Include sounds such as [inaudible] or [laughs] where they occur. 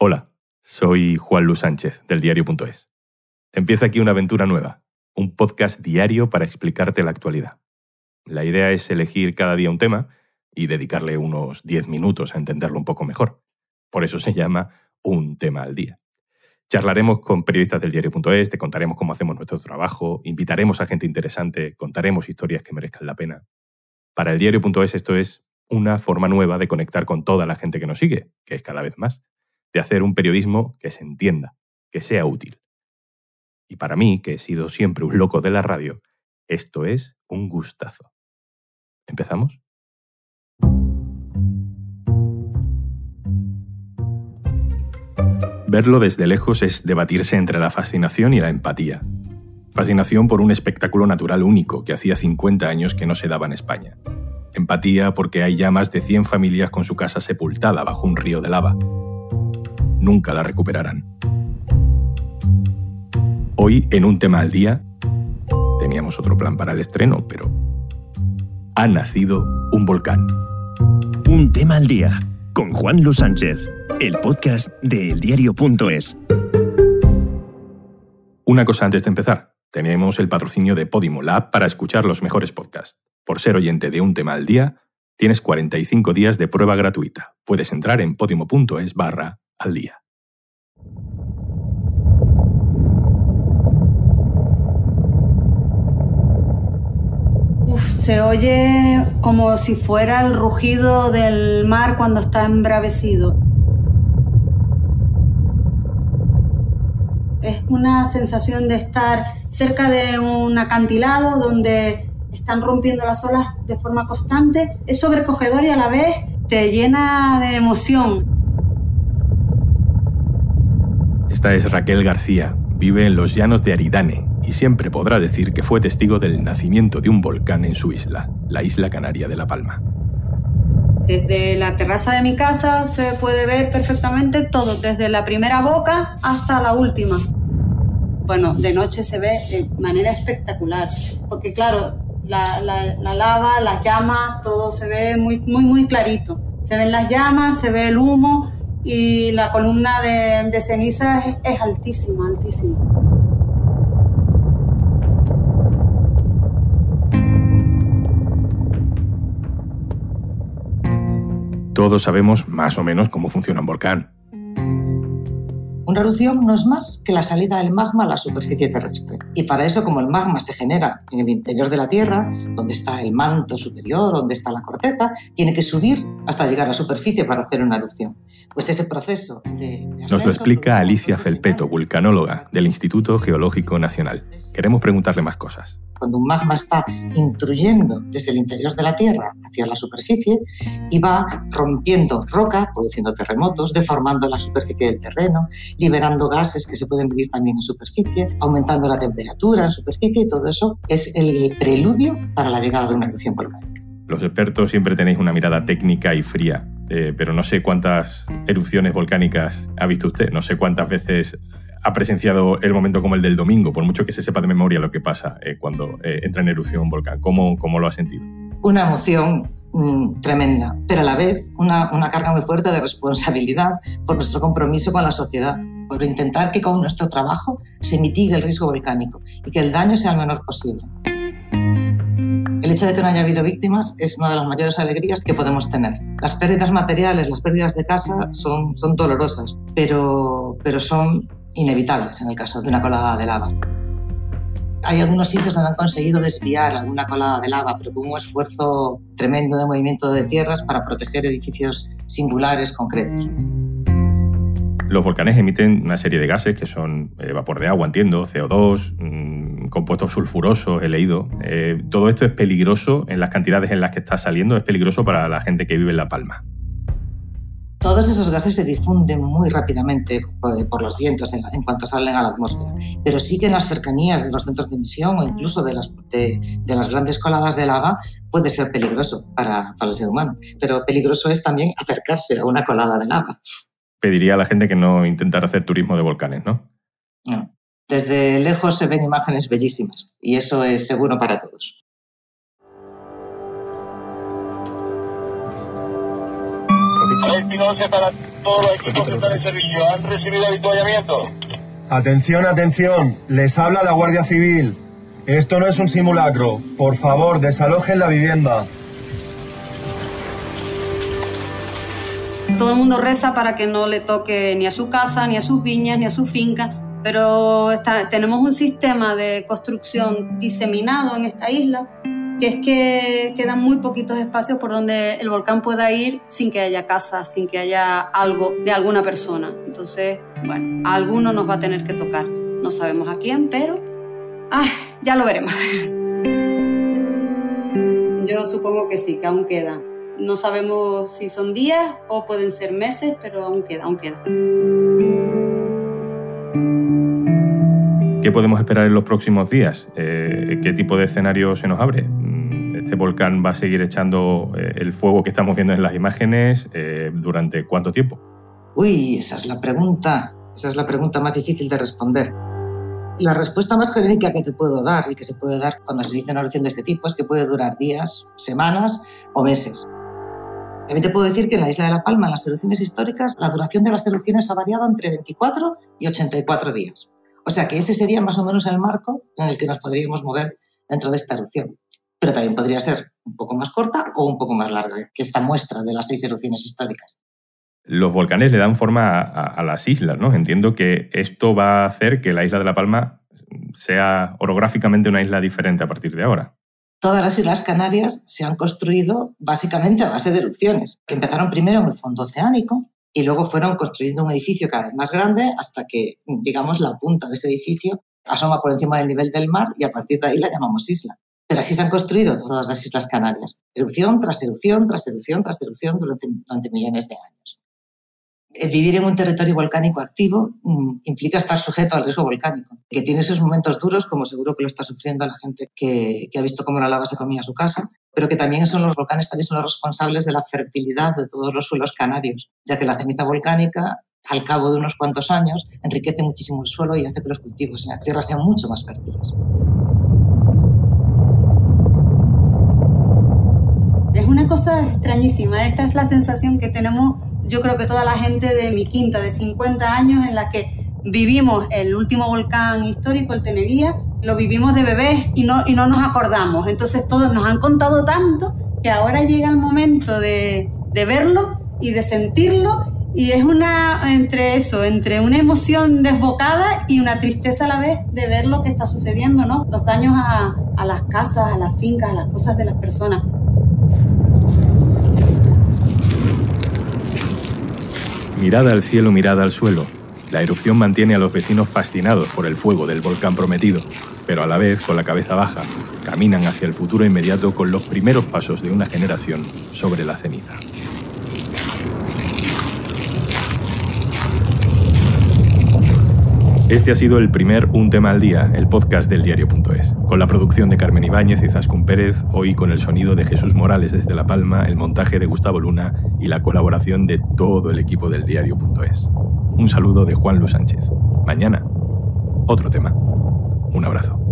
Hola, soy Juan Luis Sánchez del diario.es. Empieza aquí una aventura nueva, un podcast diario para explicarte la actualidad. La idea es elegir cada día un tema y dedicarle unos 10 minutos a entenderlo un poco mejor. Por eso se llama Un tema al día. Charlaremos con periodistas del diario.es, te contaremos cómo hacemos nuestro trabajo, invitaremos a gente interesante, contaremos historias que merezcan la pena. Para el diario.es esto es una forma nueva de conectar con toda la gente que nos sigue, que es cada vez más de hacer un periodismo que se entienda, que sea útil. Y para mí, que he sido siempre un loco de la radio, esto es un gustazo. ¿Empezamos? Verlo desde lejos es debatirse entre la fascinación y la empatía. Fascinación por un espectáculo natural único que hacía 50 años que no se daba en España. Empatía porque hay ya más de 100 familias con su casa sepultada bajo un río de lava nunca la recuperarán. Hoy, en un tema al día, teníamos otro plan para el estreno, pero ha nacido un volcán. Un tema al día, con Juan Luis Sánchez, el podcast de eldiario.es. Una cosa antes de empezar. Tenemos el patrocinio de Podimo, la para escuchar los mejores podcasts. Por ser oyente de un tema al día, tienes 45 días de prueba gratuita. Puedes entrar en podimo.es barra al día. se oye como si fuera el rugido del mar cuando está embravecido. Es una sensación de estar cerca de un acantilado donde están rompiendo las olas de forma constante. Es sobrecogedor y a la vez te llena de emoción. Esta es Raquel García, vive en los llanos de Aridane y siempre podrá decir que fue testigo del nacimiento de un volcán en su isla, la isla canaria de La Palma. Desde la terraza de mi casa se puede ver perfectamente todo, desde la primera boca hasta la última. Bueno, de noche se ve de manera espectacular, porque claro, la, lava, las llamas, todo se ve muy, muy, muy clarito. Se ven las llamas, se ve el humo y la columna de, ceniza es, altísima, altísima. Todos sabemos más o menos cómo funciona un volcán. Una erupción no es más que la salida del magma a la superficie terrestre. Y para eso, como el magma se genera en el interior de la Tierra, donde está el manto superior, donde está la corteza, tiene que subir hasta llegar a la superficie para hacer una erupción. Pues ese proceso de... Nos lo explica Alicia Felpeto, vulcanóloga del Instituto Geológico Nacional. Queremos preguntarle más cosas cuando un magma está intruyendo desde el interior de la Tierra hacia la superficie y va rompiendo roca, produciendo terremotos, deformando la superficie del terreno, liberando gases que se pueden medir también en superficie, aumentando la temperatura en superficie y todo eso es el preludio para la llegada de una erupción volcánica. Los expertos siempre tenéis una mirada técnica y fría, eh, pero no sé cuántas erupciones volcánicas ha visto usted, no sé cuántas veces ha presenciado el momento como el del domingo, por mucho que se sepa de memoria lo que pasa eh, cuando eh, entra en erupción un volcán. ¿Cómo, ¿Cómo, lo ha sentido? Una emoción mm, tremenda, pero a la vez una, una carga muy fuerte de responsabilidad por nuestro compromiso con la sociedad, por intentar que con nuestro trabajo se mitigue el riesgo volcánico y que el daño sea el menor posible. El hecho de que no haya habido víctimas es una de las mayores alegrías que podemos tener. Las pérdidas materiales, las pérdidas de casa son, son dolorosas, pero, pero son inevitables en el caso de una colada de lava. Hay algunos sitios donde han conseguido desviar alguna colada de lava, pero con un esfuerzo tremendo de movimiento de tierras para proteger edificios singulares concretos. Los volcanes emiten una serie de gases que son eh, vapor de agua, entiendo, CO2, mm, compuestos sulfurosos, he leído. Eh, todo esto es peligroso en las cantidades en las que está saliendo, es peligroso para la gente que vive en La Palma. Todos esos gases se difunden muy rápidamente eh, por los vientos en, cuanto salen a la atmósfera, pero sí que en las cercanías de los centros de emisión o incluso de las, de, las grandes coladas de lava puede ser peligroso para, para el ser humano. Pero peligroso es también acercarse a una colada de lava. Pediría a la gente que no intentara hacer turismo de volcanes, ¿no? No. Desde lejos se ven imágenes bellísimas y eso es seguro para todos. Para todos los equipos que están en servicio. ¿Han recibido avituallamiento? Atención, atención. Les habla la Guardia Civil. Esto no es un simulacro. Por favor, desalojen la vivienda. Todo el mundo reza para que no le toque ni a su casa, ni a sus viñas, ni a su finca, pero tenemos un sistema de construcción diseminado en esta isla que es que quedan muy poquitos espacios por donde el volcán pueda ir sin que haya casa, sin que haya algo de alguna persona. Entonces, bueno, a alguno nos va a tener que tocar. No sabemos a quién, pero ya lo veremos. [laughs] Yo supongo que sí, que aún queda. No sabemos si son días o pueden ser meses, pero aún queda, aún queda. ¿Qué podemos esperar en los próximos días? Eh, ¿Qué tipo de escenario se nos abre? ¿Este volcán va a seguir echando eh, el fuego que estamos viendo en las imágenes eh, durante cuánto tiempo? Uy, esa es la pregunta. Esa es la pregunta más difícil de responder. La respuesta más genérica que te puedo dar y que se puede dar cuando se dice una erupción de este tipo es que puede durar días, semanas o meses. También te puedo decir que en la isla de La Palma, en las erupciones históricas, la duración de las erupciones ha variado entre 24 y 84 días. O sea que ese sería más o menos el marco en el que nos podríamos mover dentro de esta erupción. Pero también podría ser un poco más corta o un poco más larga que esta muestra de las seis erupciones históricas. Los volcanes le dan forma a, a, las islas, ¿no? Entiendo que esto va a hacer que la isla de La Palma sea orográficamente una isla diferente a partir de ahora. Todas las Islas Canarias se han construido básicamente a base de erupciones, que empezaron primero en el fondo oceánico y luego fueron construyendo un edificio cada vez más grande hasta que, digamos, la punta de ese edificio asoma por encima del nivel del mar y a partir de ahí la llamamos isla. Pero así se han construido todas las Islas Canarias, erupción tras erupción, tras erupción, tras erupción durante, durante millones de años. Vivir en un territorio volcánico activo mm, implica estar sujeto al riesgo volcánico, que tiene esos momentos duros, como seguro que lo está sufriendo la gente que, ha visto cómo la lava se comía su casa, pero que también son los volcanes también son los responsables de la fertilidad de todos los suelos canarios, ya que la ceniza volcánica al cabo de unos cuantos años enriquece muchísimo el suelo y hace que los cultivos en la tierra sean mucho más fértiles. Es una cosa extrañísima, esta es la sensación que tenemos yo creo que toda la gente de mi quinta de 50 años en la que vivimos el último volcán histórico, el Teneguía, lo vivimos de bebés y no, y no nos acordamos. Entonces todos nos han contado tanto que ahora llega el momento de, de verlo y de sentirlo y es una entre eso, entre una emoción desbocada y una tristeza a la vez de ver lo que está sucediendo, ¿no? Los daños a, a las casas, a las fincas, a las cosas de las personas. Mirada al cielo, mirada al suelo. La erupción mantiene a los vecinos fascinados por el fuego del volcán prometido, pero a la vez, con la cabeza baja, caminan hacia el futuro inmediato con los primeros pasos de una generación sobre la ceniza. Este ha sido el primer Un tema al día, el podcast del diario.es, con la producción de Carmen Ibáñez y Zascún Pérez, hoy con el sonido de Jesús Morales desde La Palma, el montaje de Gustavo Luna y la colaboración de todo el equipo del diario.es. Un saludo de Juan Luis Sánchez. Mañana, otro tema. Un abrazo.